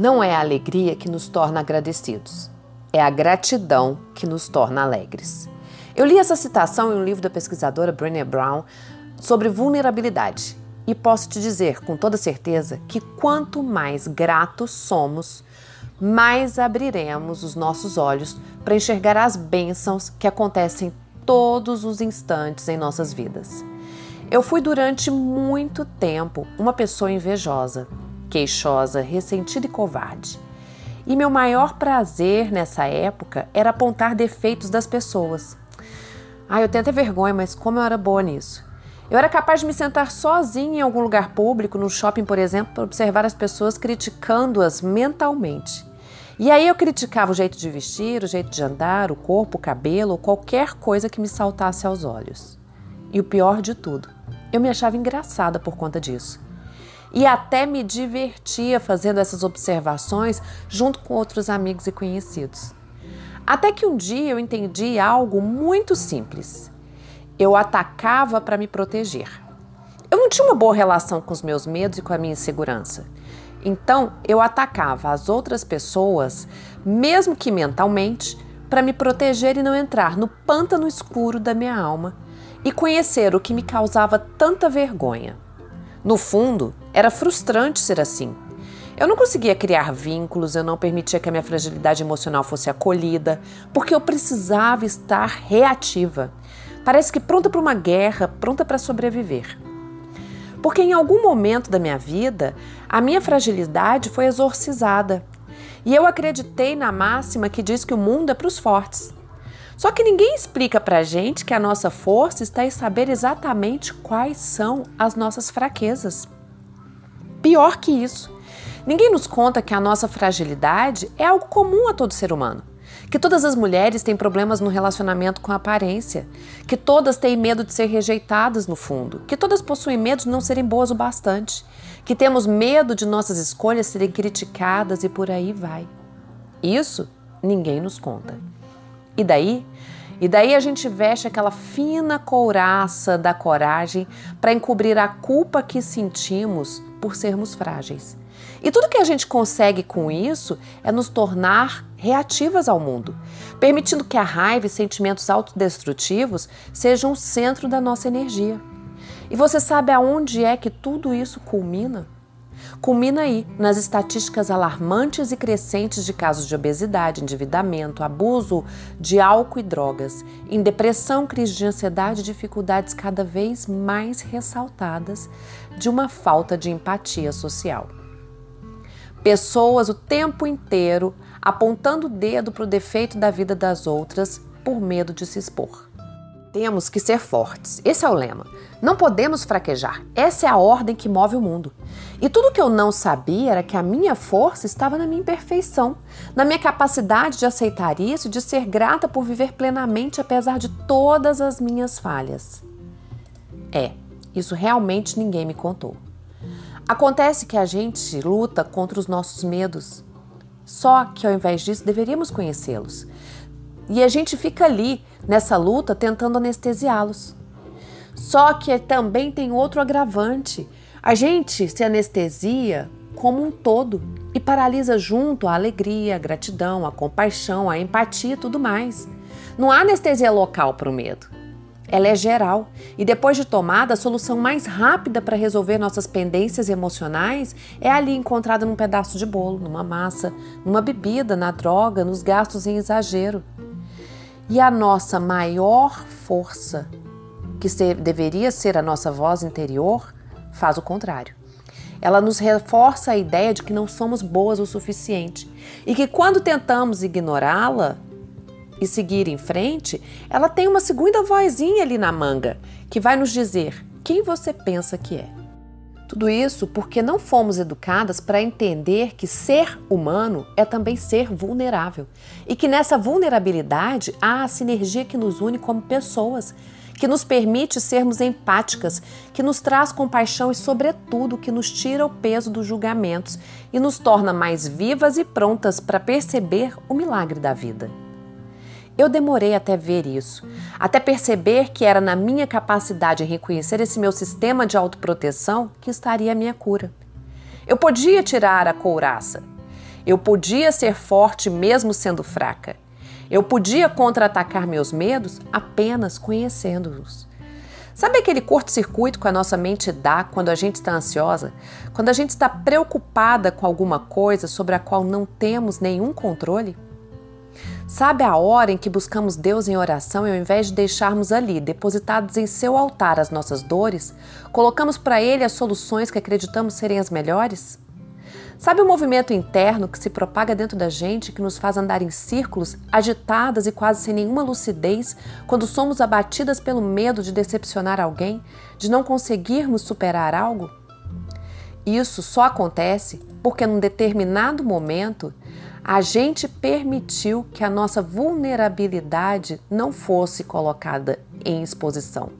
Não é a alegria que nos torna agradecidos, é a gratidão que nos torna alegres. Eu li essa citação em um livro da pesquisadora Brené Brown sobre vulnerabilidade e posso te dizer com toda certeza que quanto mais gratos somos, mais abriremos os nossos olhos para enxergar as bênçãos que acontecem todos os instantes em nossas vidas. Eu fui durante muito tempo uma pessoa invejosa, queixosa, ressentida e covarde. E meu maior prazer nessa época era apontar defeitos das pessoas. Ah, eu tenho até vergonha, mas como eu era boa nisso. Eu era capaz de me sentar sozinha em algum lugar público, no shopping, por exemplo, para observar as pessoas criticando-as mentalmente. E aí eu criticava o jeito de vestir, o jeito de andar, o corpo, o cabelo, qualquer coisa que me saltasse aos olhos. E o pior de tudo, eu me achava engraçada por conta disso. E até me divertia fazendo essas observações junto com outros amigos e conhecidos. Até que um dia eu entendi algo muito simples. Eu atacava para me proteger. Eu não tinha uma boa relação com os meus medos e com a minha insegurança. Então eu atacava as outras pessoas, mesmo que mentalmente, para me proteger e não entrar no pântano escuro da minha alma e conhecer o que me causava tanta vergonha. No fundo, era frustrante ser assim. Eu não conseguia criar vínculos, eu não permitia que a minha fragilidade emocional fosse acolhida, porque eu precisava estar reativa. Parece que pronta para uma guerra, pronta para sobreviver. Porque em algum momento da minha vida, a minha fragilidade foi exorcizada. E eu acreditei na máxima que diz que o mundo é para os fortes. Só que ninguém explica pra gente que a nossa força está em saber exatamente quais são as nossas fraquezas. Pior que isso, ninguém nos conta que a nossa fragilidade é algo comum a todo ser humano que todas as mulheres têm problemas no relacionamento com a aparência, que todas têm medo de ser rejeitadas no fundo, que todas possuem medo de não serem boas o bastante, que temos medo de nossas escolhas serem criticadas e por aí vai. Isso ninguém nos conta. E daí? E daí a gente veste aquela fina couraça da coragem para encobrir a culpa que sentimos por sermos frágeis. E tudo que a gente consegue com isso é nos tornar reativas ao mundo, permitindo que a raiva e sentimentos autodestrutivos sejam o centro da nossa energia. E você sabe aonde é que tudo isso culmina? Culmina aí nas estatísticas alarmantes e crescentes de casos de obesidade, endividamento, abuso de álcool e drogas, em depressão, crise de ansiedade e dificuldades cada vez mais ressaltadas de uma falta de empatia social. Pessoas o tempo inteiro apontando o dedo para o defeito da vida das outras por medo de se expor. Temos que ser fortes. Esse é o lema. Não podemos fraquejar. Essa é a ordem que move o mundo. E tudo que eu não sabia era que a minha força estava na minha imperfeição, na minha capacidade de aceitar isso e de ser grata por viver plenamente apesar de todas as minhas falhas. É, isso realmente ninguém me contou. Acontece que a gente luta contra os nossos medos. Só que ao invés disso, deveríamos conhecê-los. E a gente fica ali nessa luta tentando anestesiá-los. Só que também tem outro agravante. A gente se anestesia como um todo e paralisa junto a alegria, a gratidão, a compaixão, a empatia e tudo mais. Não há anestesia local para o medo. Ela é geral e depois de tomada, a solução mais rápida para resolver nossas pendências emocionais é ali encontrada num pedaço de bolo, numa massa, numa bebida, na droga, nos gastos em exagero. E a nossa maior força, que ser, deveria ser a nossa voz interior, faz o contrário. Ela nos reforça a ideia de que não somos boas o suficiente e que quando tentamos ignorá-la, e seguir em frente, ela tem uma segunda vozinha ali na manga que vai nos dizer quem você pensa que é. Tudo isso porque não fomos educadas para entender que ser humano é também ser vulnerável e que nessa vulnerabilidade há a sinergia que nos une como pessoas, que nos permite sermos empáticas, que nos traz compaixão e, sobretudo, que nos tira o peso dos julgamentos e nos torna mais vivas e prontas para perceber o milagre da vida. Eu demorei até ver isso, até perceber que era na minha capacidade em reconhecer esse meu sistema de autoproteção que estaria a minha cura. Eu podia tirar a couraça. Eu podia ser forte mesmo sendo fraca. Eu podia contra-atacar meus medos apenas conhecendo-os. Sabe aquele curto-circuito que a nossa mente dá quando a gente está ansiosa? Quando a gente está preocupada com alguma coisa sobre a qual não temos nenhum controle? Sabe a hora em que buscamos Deus em oração e ao invés de deixarmos ali, depositados em seu altar, as nossas dores, colocamos para Ele as soluções que acreditamos serem as melhores? Sabe o movimento interno que se propaga dentro da gente, que nos faz andar em círculos, agitadas e quase sem nenhuma lucidez, quando somos abatidas pelo medo de decepcionar alguém, de não conseguirmos superar algo? Isso só acontece porque, num determinado momento, a gente permitiu que a nossa vulnerabilidade não fosse colocada em exposição.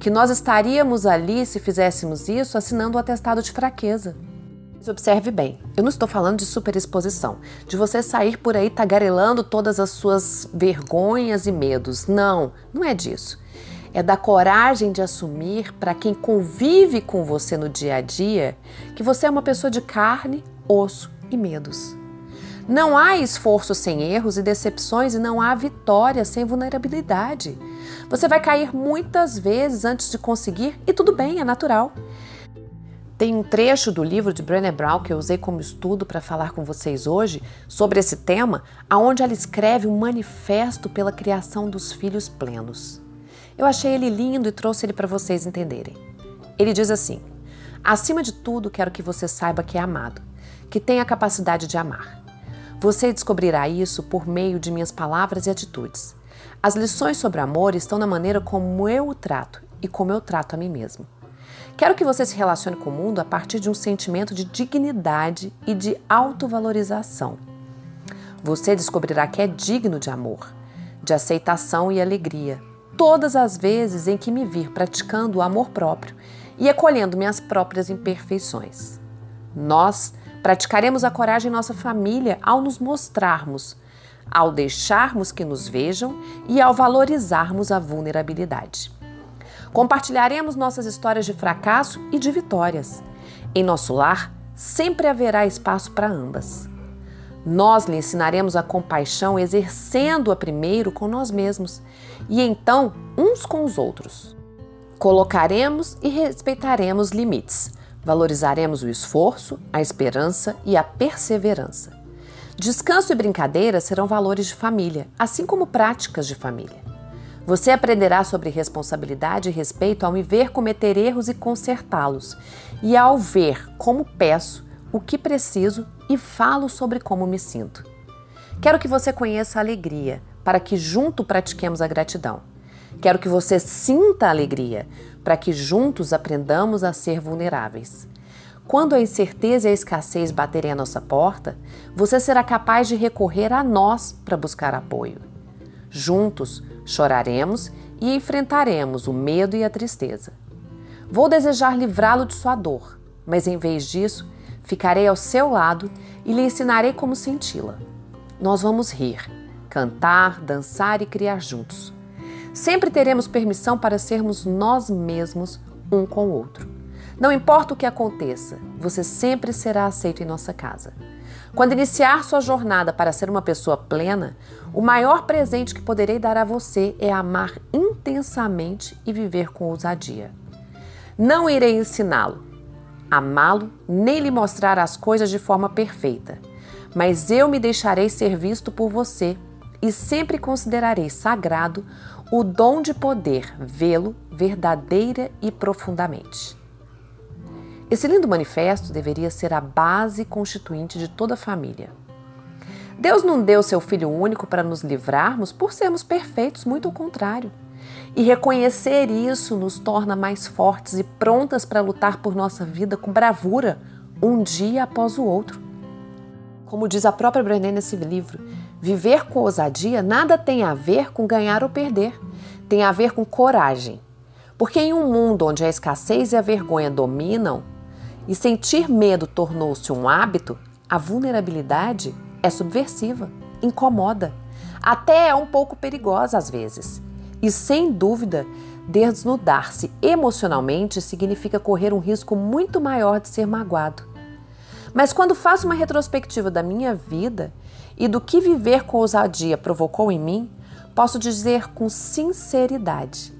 Que nós estaríamos ali, se fizéssemos isso, assinando o atestado de fraqueza. Mas observe bem, eu não estou falando de superexposição, de você sair por aí tagarelando todas as suas vergonhas e medos. Não, não é disso. É da coragem de assumir para quem convive com você no dia a dia que você é uma pessoa de carne, osso e medos. Não há esforço sem erros e decepções e não há vitória sem vulnerabilidade. Você vai cair muitas vezes antes de conseguir e tudo bem, é natural. Tem um trecho do livro de Brené Brown que eu usei como estudo para falar com vocês hoje sobre esse tema, aonde ela escreve um manifesto pela criação dos filhos plenos. Eu achei ele lindo e trouxe ele para vocês entenderem. Ele diz assim: Acima de tudo, quero que você saiba que é amado, que tem a capacidade de amar. Você descobrirá isso por meio de minhas palavras e atitudes. As lições sobre amor estão na maneira como eu o trato e como eu trato a mim mesmo. Quero que você se relacione com o mundo a partir de um sentimento de dignidade e de autovalorização. Você descobrirá que é digno de amor, de aceitação e alegria, todas as vezes em que me vir praticando o amor próprio e acolhendo minhas próprias imperfeições. Nós praticaremos a coragem em nossa família ao nos mostrarmos, ao deixarmos que nos vejam e ao valorizarmos a vulnerabilidade. Compartilharemos nossas histórias de fracasso e de vitórias. Em nosso lar, sempre haverá espaço para ambas. Nós lhe ensinaremos a compaixão exercendo-a primeiro com nós mesmos e então uns com os outros. Colocaremos e respeitaremos limites. Valorizaremos o esforço, a esperança e a perseverança. Descanso e brincadeira serão valores de família, assim como práticas de família. Você aprenderá sobre responsabilidade e respeito ao me ver cometer erros e consertá-los, e ao ver como peço, o que preciso e falo sobre como me sinto. Quero que você conheça a alegria, para que junto pratiquemos a gratidão. Quero que você sinta a alegria, para que juntos aprendamos a ser vulneráveis. Quando a incerteza e a escassez baterem à nossa porta, você será capaz de recorrer a nós para buscar apoio. Juntos, Choraremos e enfrentaremos o medo e a tristeza. Vou desejar livrá-lo de sua dor, mas em vez disso, ficarei ao seu lado e lhe ensinarei como senti-la. Nós vamos rir, cantar, dançar e criar juntos. Sempre teremos permissão para sermos nós mesmos um com o outro. Não importa o que aconteça, você sempre será aceito em nossa casa. Quando iniciar sua jornada para ser uma pessoa plena, o maior presente que poderei dar a você é amar intensamente e viver com ousadia. Não irei ensiná-lo, amá-lo, nem lhe mostrar as coisas de forma perfeita, mas eu me deixarei ser visto por você e sempre considerarei sagrado o dom de poder vê-lo verdadeira e profundamente. Esse lindo manifesto deveria ser a base constituinte de toda a família. Deus não deu seu Filho único para nos livrarmos por sermos perfeitos, muito ao contrário. E reconhecer isso nos torna mais fortes e prontas para lutar por nossa vida com bravura, um dia após o outro. Como diz a própria Brené nesse livro, viver com ousadia nada tem a ver com ganhar ou perder, tem a ver com coragem. Porque em um mundo onde a escassez e a vergonha dominam, e sentir medo tornou-se um hábito, a vulnerabilidade é subversiva, incomoda, até é um pouco perigosa às vezes. E sem dúvida, desnudar-se emocionalmente significa correr um risco muito maior de ser magoado. Mas quando faço uma retrospectiva da minha vida e do que viver com ousadia provocou em mim, posso dizer com sinceridade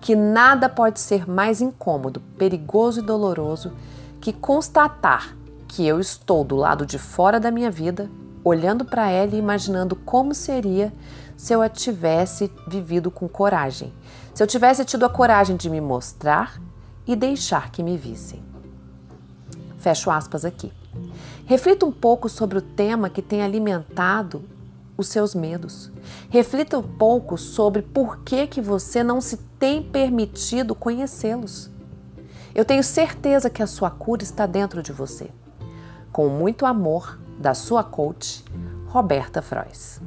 que nada pode ser mais incômodo, perigoso e doloroso que constatar que eu estou do lado de fora da minha vida, olhando para ela e imaginando como seria se eu a tivesse vivido com coragem, se eu tivesse tido a coragem de me mostrar e deixar que me vissem. Fecho aspas aqui. Reflita um pouco sobre o tema que tem alimentado os seus medos. Reflita um pouco sobre por que, que você não se tem permitido conhecê-los. Eu tenho certeza que a sua cura está dentro de você. Com muito amor, da sua coach, Roberta Frois.